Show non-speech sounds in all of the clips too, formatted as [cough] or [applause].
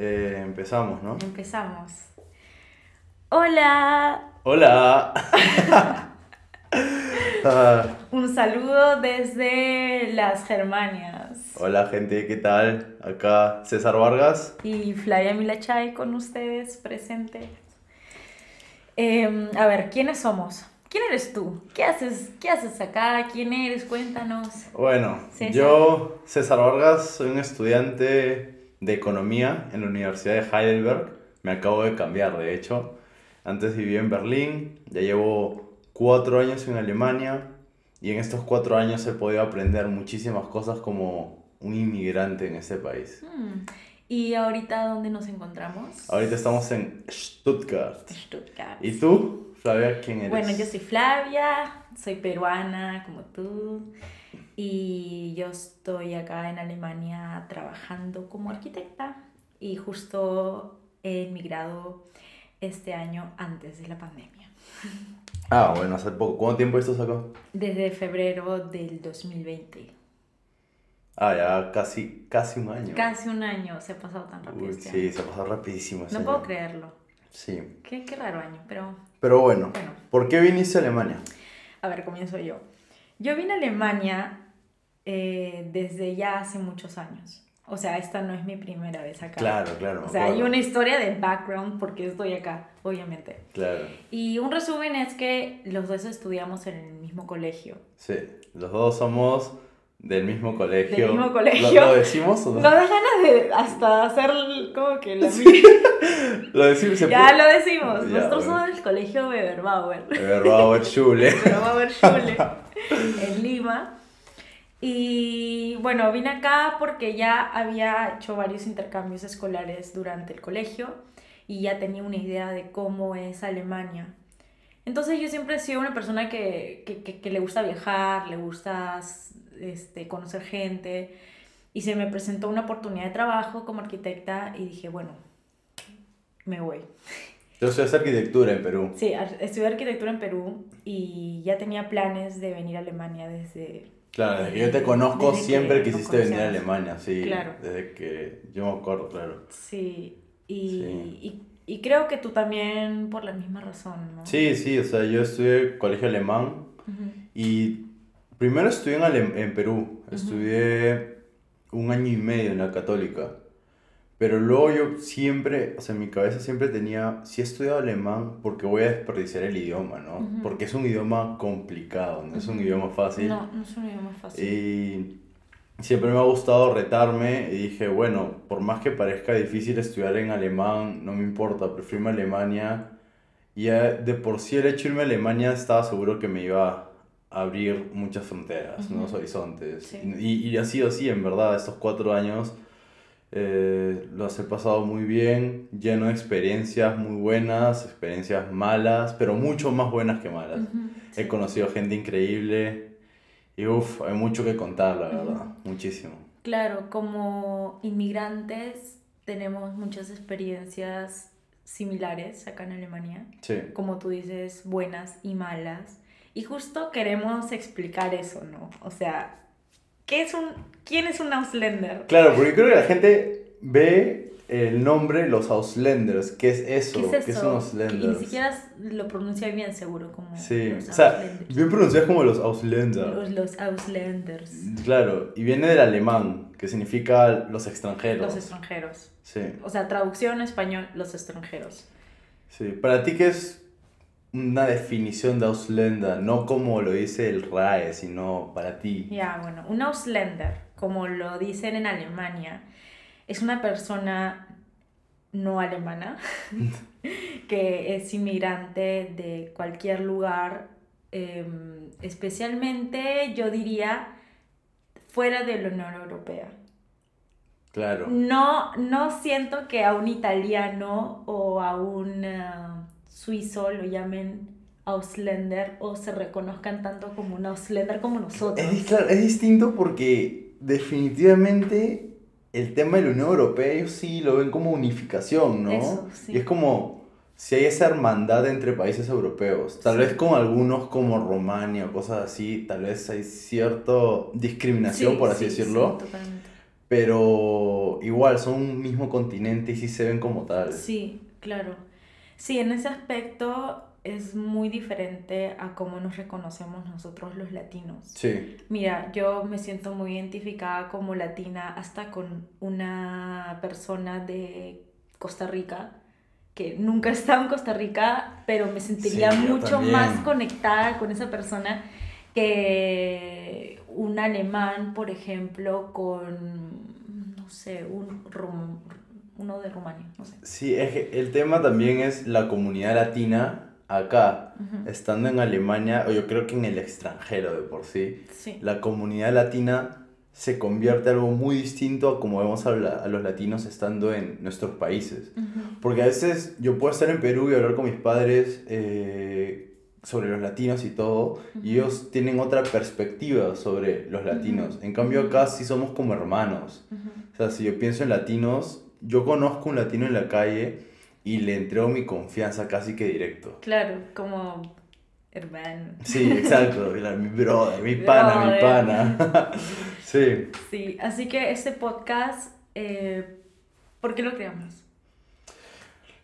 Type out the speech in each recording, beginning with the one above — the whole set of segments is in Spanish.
Eh, empezamos, ¿no? Empezamos. Hola. Hola. [laughs] Un saludo desde las Germanias. hola gente, ¿qué tal? Acá César Vargas. Y Flavia Milachay con ustedes presente. Em, a ver, ¿quiénes somos? ¿Quién eres tú? ¿Qué haces, ¿Qué haces acá? ¿Quién eres? Cuéntanos. Bueno, César. yo, César Vargas, soy un estudiante de economía en la Universidad de Heidelberg. Me acabo de cambiar, de hecho. Antes vivía en Berlín, ya llevo cuatro años en Alemania y en estos cuatro años he podido aprender muchísimas cosas como un inmigrante en ese país. Hmm, ¿Y ahorita dónde nos encontramos? Ahorita estamos en Stuttgart. Stuttgart. ¿Y tú, Flavia, quién eres? Bueno, yo soy Flavia, soy peruana como tú y yo estoy acá en Alemania trabajando como arquitecta y justo he emigrado este año antes de la pandemia, Ah, bueno, hace poco. ¿Cuánto tiempo estás acá? desde febrero del 2020. Ah, ya casi, casi un año. Casi un año, se ha pasado tan rápido Uy, este sí, año. se ha pasado rapidísimo No puedo año. creerlo. Sí. Qué, qué raro año, pero Pero bueno, bueno. ¿por qué viniste a Alemania? A ver, comienzo yo. Yo vine a Alemania eh, desde ya hace muchos años. O sea, esta no es mi primera vez acá. Claro, claro. O sea, hay una historia de background porque estoy acá, obviamente. Claro, Y un resumen es que los dos estudiamos en el mismo colegio. sí. Los dos somos del mismo colegio. Del mismo colegio. ¿Lo, lo decimos o no? Nos da ganas de hasta hacer como que la [laughs] Lo decimos. Ya puede- lo decimos. Ya, Nosotros bueno. somos del colegio Weberbauer. Weberbauer Schule. [laughs] Weberbauer Schule [laughs] en Lima. Y bueno, vine acá porque ya había hecho varios intercambios escolares durante el colegio y ya tenía una idea de cómo es Alemania. Entonces yo siempre he sido una persona que, que, que- que le gusta viajar, le gusta este, conocer gente y se me presentó una oportunidad de trabajo como arquitecta y dije, bueno, me voy. Soy arquitectura en Perú. Sí, estudié arquitectura en Perú y ya tenía planes de venir a Alemania desde... Claro, desde que yo te conozco que siempre nos quisiste venir a. Alemania, sí. Claro. Desde que yo me acuerdo, claro. Sí, y, Sí. y, y creo que tú también por la misma razón, ¿no? Sí, sí, o sea, yo estudié colegio alemán Ujú. y primero estudié en, en Perú, estudié un año y medio en la católica, pero luego yo siempre, o sea, en mi cabeza siempre tenía, si he estudiado alemán, porque voy a desperdiciar el idioma, ¿no? Porque es un idioma complicado, no es un idioma fácil. No, no es un idioma fácil. Y siempre me ha gustado retarme y dije, bueno, por más que parezca difícil estudiar en alemán, no me importa, prefiero irme a Alemania. Y de por sí el hecho de irme a Alemania estaba seguro que me iba a abrir muchas fronteras, Ujú. nuevos horizontes. Sí. Y, y ha sido así, en verdad, estos cuatro años eh, los he pasado muy bien, lleno de experiencias muy buenas, experiencias malas, pero mucho más buenas que malas. Ujú, sí. He conocido gente increíble y uff, hay mucho que contar, la verdad, muchísimo. Claro, como inmigrantes tenemos muchas experiencias similares acá en Alemania, Sí, como tú dices, buenas y malas. Y justo queremos explicar eso, ¿no? O sea, ¿qué es un, ¿quién es un Ausländer? claro, porque creo que la gente ve el nombre los Ausländers, ¿qué es eso? ¿Qué es ¿Qué eso? son Y Ausländers? ni siquiera lo pronuncia bien seguro como Sí, los o sea, bien pronunciado como los Ausländer. Los, los Ausländers, Claro, y viene del alemán, que significa los extranjeros. los extranjeros. Sí, O sea, traducción español, los extranjeros. sí. Para ti, ¿qué es una definición de Ausländer? No como lo dice el RAE, sino para ti. Ya, bueno, un Ausländer, como lo dicen en Alemania, es una persona no alemana [laughs] que es inmigrante de cualquier lugar, em, especialmente yo diría fuera de la Unión Europea. Claro. No, no siento que a un italiano o a un ah, suizo lo llamen Ausländer o se reconozcan tanto como un Ausländer como nosotros. Es, claro, es distinto porque definitivamente el tema de la Unión Europea ellos sí lo ven como unificación, ¿no? Eso, sí. Y es como si hay esa hermandad entre países europeos. Tal Sí. vez con algunos como Romania o cosas así, tal vez hay cierta discriminación, Sí, por así sí, decirlo. totalmente. pero igual son un mismo continente y sí se ven como tal. Sí, claro. Sí, en ese aspecto es muy diferente a cómo nos reconocemos nosotros los latinos. Sí. Mira, yo me siento muy identificada como latina hasta con una persona de Costa Rica que nunca [laughs] he estado en Costa Rica, pero me sentiría Sí, mucho más conectada con esa persona que un alemán, por ejemplo, con, no sé, un rum- uno de Rumania, no sé. Sí, es que el tema también es la comunidad latina acá, estando en Alemania, o yo creo que en el extranjero de por sí, Sí. la comunidad latina se convierte en algo muy distinto a como vemos a, la- a los latinos estando en nuestros países. Porque a veces yo puedo estar en Perú y hablar con mis padres eh, sobre los latinos y todo, y ellos tienen otra perspectiva sobre los latinos. En cambio acá sí somos como hermanos. O sea, si yo pienso en latinos, yo conozco un latino en la calle y le entrego mi confianza casi que directo. Claro, como hermano. Sí, exacto. [laughs] Mi brother, mi pana, mi pana. [laughs] sí. Sí, así que este podcast, eh, ¿por qué lo creamos?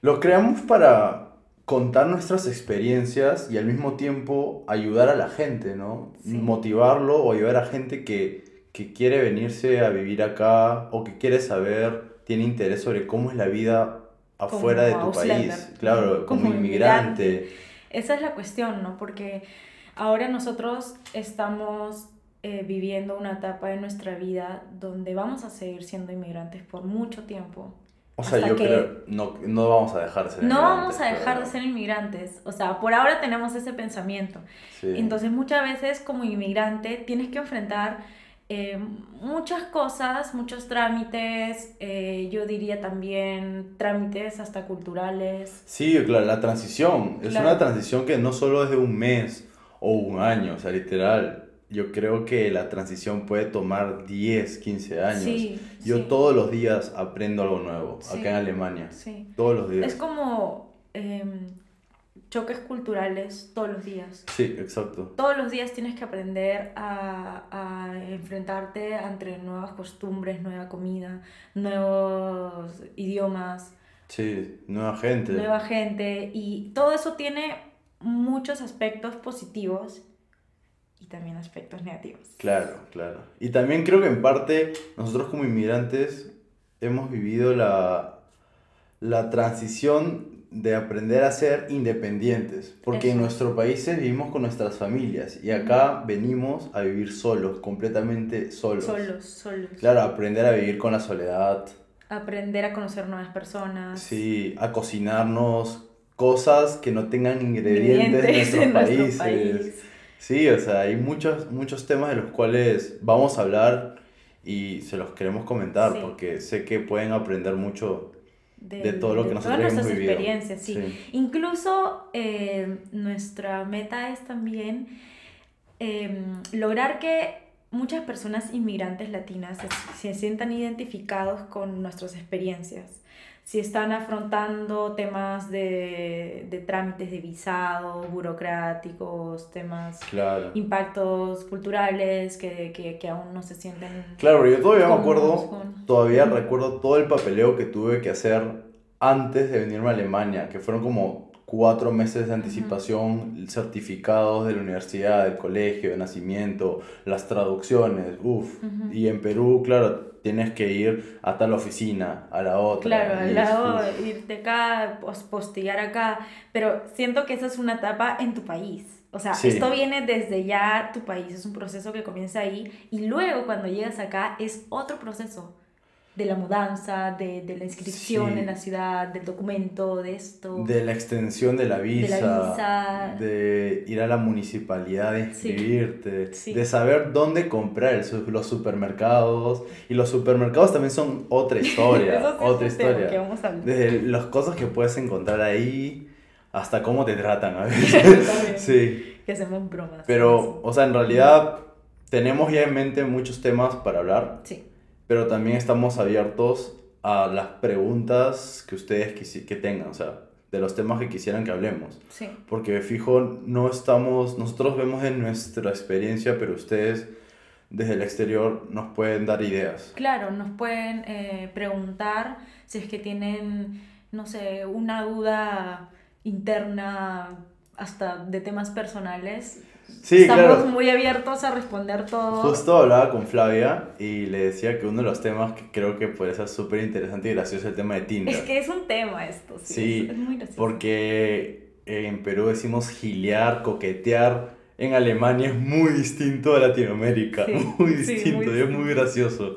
Lo creamos para contar nuestras experiencias y al mismo tiempo ayudar a la gente, ¿no? Sí. Motivarlo o ayudar a gente que, que quiere venirse a vivir acá o que quiere saber, tiene interés sobre cómo es la vida afuera de tu Auslander, país. Claro, como, como inmigrante. Esa es la cuestión, ¿no? Porque ahora nosotros estamos eh, viviendo una etapa de nuestra vida donde vamos a seguir siendo inmigrantes por mucho tiempo. O sea, yo que- creo, no, no vamos a dejar de ser No vamos a dejar de ser inmigrantes. O sea, por ahora tenemos ese pensamiento. Sí. Entonces muchas veces como inmigrante tienes que enfrentar eh, muchas cosas, muchos trámites, eh, yo diría también trámites hasta culturales. Sí, claro, la transición. Es Claro. una transición que no solo es de un mes o un año, o sea, literal. Yo creo que la transición puede tomar 10, 15 años. Sí, Yo sí. todos los días aprendo algo nuevo, Sí. acá en Alemania. Sí. Todos los días. Es como em, choques culturales todos los días. Sí, exacto. Todos los días tienes que aprender a, a enfrentarte ante nuevas costumbres, nueva comida, nuevos idiomas. Sí, nueva gente. nueva gente y todo eso tiene muchos aspectos positivos y también aspectos negativos. Claro, claro. Y también creo que en parte nosotros como inmigrantes hemos vivido la, la transición de aprender a ser independientes, porque en Eso. nuestros países vivimos con nuestras familias y acá venimos a vivir solos, completamente solos. Solos, solos. Claro, aprender a vivir con la soledad, Aprender a conocer nuevas personas. sí, a cocinarnos cosas que no tengan ingredientes, de [laughs] nuestros en nuestro países. país. Sí, o sea, hay muchos, muchos temas de los cuales vamos a hablar y se los queremos comentar Sí. porque sé que pueden aprender mucho De, de todo lo que de nosotros todas nuestras vivido. experiencias, sí. Sí. Incluso eh, nuestra meta es también em, lograr que muchas personas inmigrantes latinas se, se sientan identificados con nuestras experiencias. Si están afrontando temas de, de trámites de visado, burocráticos, temas, Claro. impactos culturales que, que, que aún no se sienten... Claro, yo todavía me acuerdo, con- todavía recuerdo todo el papeleo que tuve que hacer antes de venirme a Alemania, que fueron como cuatro meses de anticipación, certificados de la universidad, del colegio, de nacimiento, las traducciones, uff. Y en Perú, claro, tienes que ir a tal oficina, a la otra. Claro, al lado, irte acá, pos- postillar acá, pero siento que esa es una etapa en tu país. O sea, Sí. esto viene desde ya tu país, es un proceso que comienza ahí y luego cuando llegas acá es otro proceso de la mudanza, de, de la inscripción Sí. en la ciudad, del documento, de esto. De la extensión de la visa, visa. de ir a la municipalidad de inscribirte, Sí. de saber dónde comprar los supermercados. Y los supermercados también son otra [laughs] historia, otra historia. que vamos a. Desde las cosas que puedes encontrar ahí hasta cómo te tratan a [laughs] veces. Sí, Que hacemos bromas. pero, o sea, en realidad tenemos ya en mente muchos temas para hablar. Sí, pero también estamos abiertos a las preguntas que ustedes que tengan, o sea, de los temas que quisieran que hablemos. sí. Porque fijo, no estamos, nosotros vemos en nuestra experiencia, pero ustedes desde el exterior nos pueden dar ideas. Claro, nos pueden eh, preguntar si es que tienen, no sé, una duda interna hasta de temas personales. Sí, Estamos claro. muy abiertos a responder todo. Justo hablaba con Flavia y le decía que uno de los temas que creo que puede ser súper interesante y gracioso es el tema de Tinder. Es que es un tema esto, sí. Sí, es, muy gracioso. Porque en Perú decimos gilear, coquetear. En Alemania es muy distinto a Latinoamérica. Sí, [laughs] muy sí, distinto muy y es muy gracioso.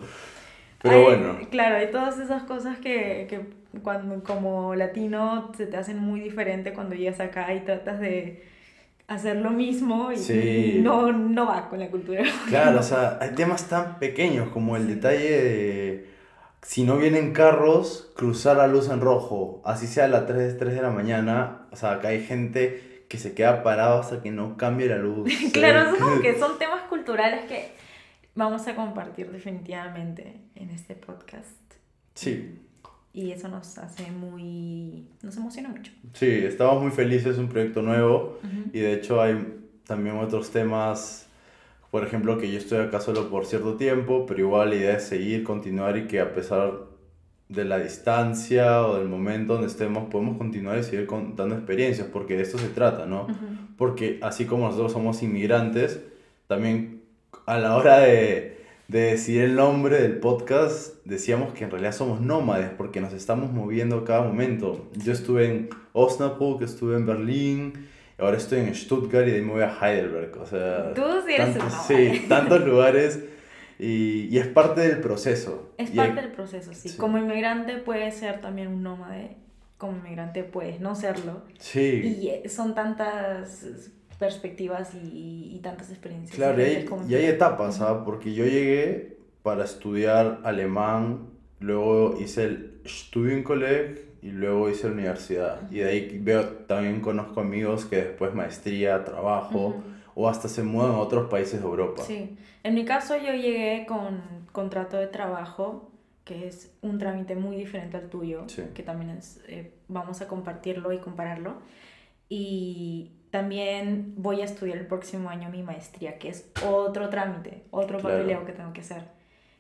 Pero Hay- bueno, Claro, hay todas esas cosas que, que cuando como latino se te hacen muy diferente cuando llegas acá y tratas de hacer lo mismo y Sí. no, no va con la cultura. [laughs] claro, o sea, hay temas tan pequeños como el detalle de si no vienen carros, cruzar la luz en rojo, así sea a las 3, 3 de la mañana. O sea, acá hay gente que se queda parado hasta que no cambie la luz. [laughs] claro, como que [laughs] son temas culturales que vamos a compartir definitivamente en este podcast. Sí, Y eso nos hace muy... nos emociona mucho. sí, estamos muy felices, es un proyecto nuevo. Ujú. Y de hecho hay también otros temas, por ejemplo, que yo estoy acá solo por cierto tiempo, pero igual la idea es seguir, continuar y que a pesar de la distancia o del momento donde estemos, podemos continuar y seguir contando experiencias, porque de esto se trata, ¿no? Ujú. Porque así como nosotros somos inmigrantes, también a la hora de, de decir el nombre del podcast, decíamos que en realidad somos nómades, porque nos estamos moviendo cada momento. Yo estuve en Osnabrück, estuve en Berlín, ahora estoy en Stuttgart y de ahí me voy a Heidelberg. O sea, Tú sí eres tantos, sí, tantos lugares y, y es parte del proceso. Es Y parte hay- del proceso, sí. sí. Como inmigrante puedes ser también un nómade, como inmigrante puedes no serlo. Sí. Y eh, son tantas perspectivas y, y tantas experiencias. Claro, y hay, y hay etapas. ¿ah? Porque yo llegué para estudiar alemán, luego hice el Studienkolleg y luego hice la universidad. Y de ahí veo, también conozco amigos que después maestría, trabajo, o hasta se mueven a otros países de Europa. Sí. En mi caso yo llegué con contrato de trabajo, que es un trámite muy diferente al tuyo, Sí. que también es, eh, vamos a compartirlo y compararlo. Y también voy a estudiar el próximo año mi maestría, que es otro trámite, otro Claro. papeleo que tengo que hacer.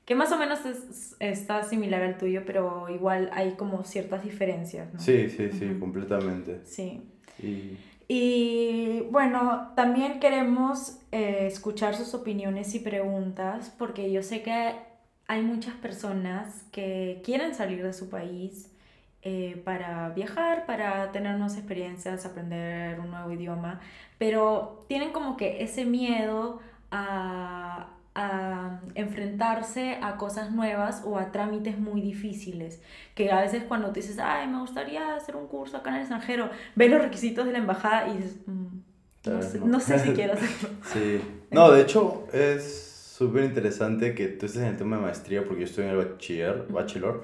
Que más o menos es- está similar al tuyo, pero igual hay como ciertas diferencias, ¿no? Sí, sí, sí, completamente. Sí. Y Y bueno, también queremos eh, escuchar sus opiniones y preguntas porque yo sé que hay muchas personas que quieren salir de su país eh, para viajar, para tener nuevas experiencias, aprender un nuevo idioma, pero tienen como que ese miedo a, a enfrentarse a cosas nuevas o a trámites muy difíciles, que a veces cuando te dices, ay, me gustaría hacer un curso acá en el extranjero, ves los requisitos de la embajada y dices, "Mm, no, sé, no". no sé si quiero [laughs] hacerlo. Sí. [laughs] No, de hecho es súper interesante que tú estés en el tema de maestría porque yo estoy en el bachiller, bachelor.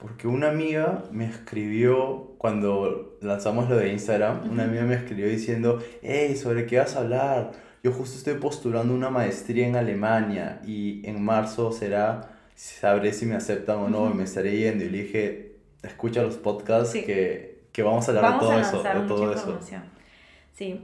Porque una amiga me escribió cuando lanzamos lo de Instagram, una amiga me escribió diciendo, hey, ¿sobre qué vas a hablar? Yo justo estoy postulando una maestría en Alemania y en marzo será, sabré si me aceptan o no, y me estaré yendo. Y le dije, escucha los podcasts Sí. que, que vamos a hablar Vamos de todo eso, de todo eso. Sí.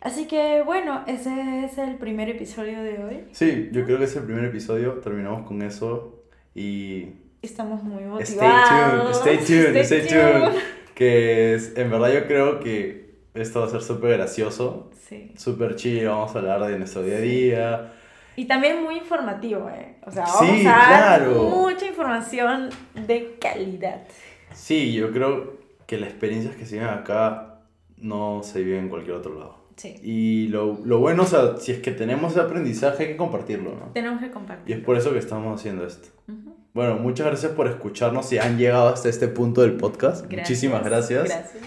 Así que bueno, ese es el primer episodio de hoy. Sí, yo creo que es el primer episodio, terminamos con eso y Estamos muy Stay motivados. tuned, stay [laughs] tuned, Stay stay tuned. Que es, en verdad yo creo que esto va a ser súper gracioso, Sí. súper chill, vamos a hablar de nuestro día a día. Y también muy informativo, ¿eh? O sea, Sí, vamos a dar claro. mucha información de calidad. Sí, yo creo que las experiencias que se viven acá no se viven en cualquier otro lado. Sí. Y lo, lo bueno, o sea, si es que tenemos ese aprendizaje hay que compartirlo, ¿no? Tenemos que Y es por eso que estamos haciendo esto. Bueno, muchas gracias por escucharnos si han llegado hasta este punto del podcast. Muchísimas gracias. Gracias.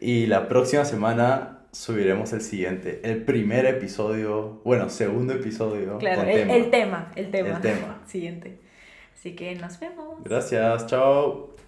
Y la próxima semana subiremos el siguiente, el primer episodio, bueno, segundo episodio Claro, el tema. el tema, el tema. El [laughs] tema. Siguiente. Así que nos vemos. Gracias, chao.